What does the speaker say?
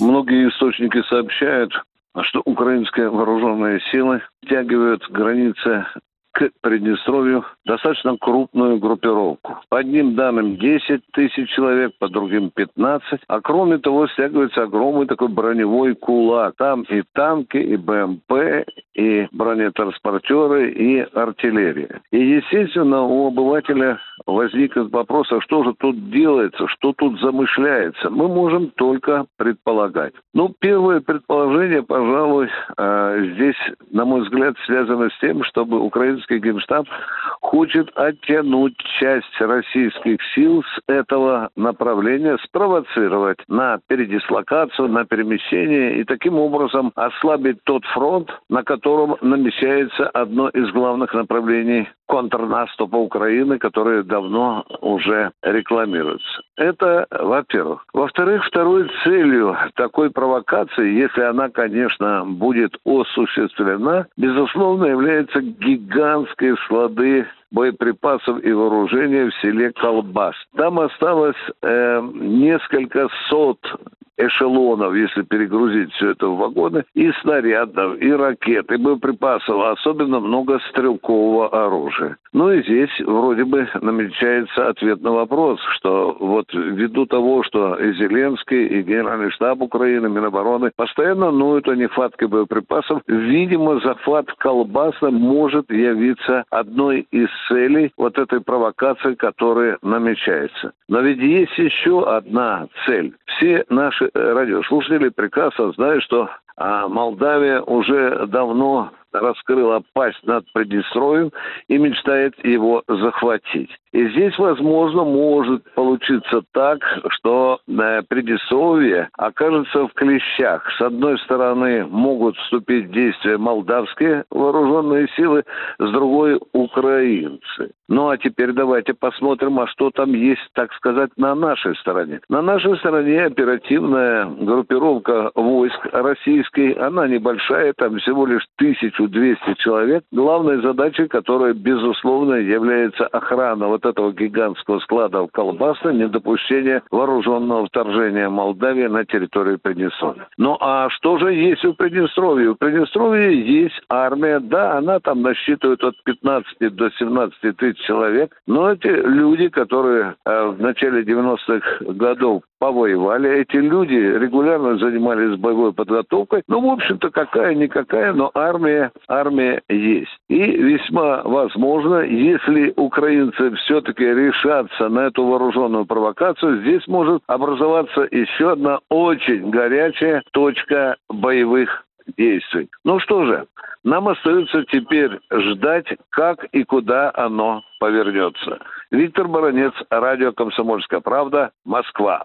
Многие источники сообщают, что украинские вооруженные силы втягивают границы к Приднестровью достаточно крупную группировку. По одним данным 10 тысяч человек, по другим 15. А кроме того, стягивается огромный такой броневой кулак. Там и танки, и БМП, и бронетранспортеры, и артиллерия. И, естественно, у обывателя возникнет вопрос, а что же тут делается, что тут замышляется? Мы можем только предполагать. Ну, первое предположение, пожалуй, э, здесь, на мой взгляд, связано с тем, чтобы украинский генштаб хочет оттянуть часть российских сил с этого направления, спровоцировать на передислокацию, на перемещение и таким образом ослабить тот фронт, на котором намечается одно из главных направлений контрнаступа Украины, которое давно уже рекламируется. Это, во-первых. Во-вторых, второй целью такой провокации, если она, конечно, будет осуществлена, безусловно, является гигантские склады боеприпасов и вооружения в селе Колбас. Там осталось э, несколько сот эшелонов, если перегрузить все это в вагоны, и снарядов, и ракет, и боеприпасов, особенно много стрелкового оружия. Ну и здесь вроде бы намечается ответ на вопрос, что вот ввиду того, что и Зеленский, и Генеральный штаб Украины, Минобороны постоянно ноют о нехватке боеприпасов, видимо, захват колбаса может явиться одной из целей вот этой провокации, которая намечается. Но ведь есть еще одна цель. Все наши радиослушатели прекрасно знают, что а, Молдавия уже давно раскрыла пасть над Приднестровьем и мечтает его захватить. И здесь, возможно, может получиться так, что э, Приднестровье окажется в клещах. С одной стороны, могут вступить в действие молдавские вооруженные силы, с другой – украинцы. Ну а теперь давайте посмотрим, а что там есть, так сказать, на нашей стороне. На нашей стороне оперативная группировка войск российской, она небольшая, там всего лишь 1200 человек. Главной задачей, которая, безусловно, является охрана вот этого гигантского склада в Колбасной, недопущение вооруженного вторжения Молдавии на территорию Приднестровья. Ну а что же есть у Приднестровья? У Приднестровья есть армия, да, она там насчитывает от 15 до 17 тысяч человек. Но эти люди, которые э, в начале 90-х годов повоевали. Эти люди регулярно занимались боевой подготовкой. Ну, в общем-то, какая-никакая, но армия, армия есть. И весьма возможно, если украинцы все-таки решатся на эту вооруженную провокацию, здесь может образоваться еще одна очень горячая точка боевых действий. Ну что же, нам остается теперь ждать, как и куда оно повернется. Виктор Баранец, радио «Комсомольская правда», Москва.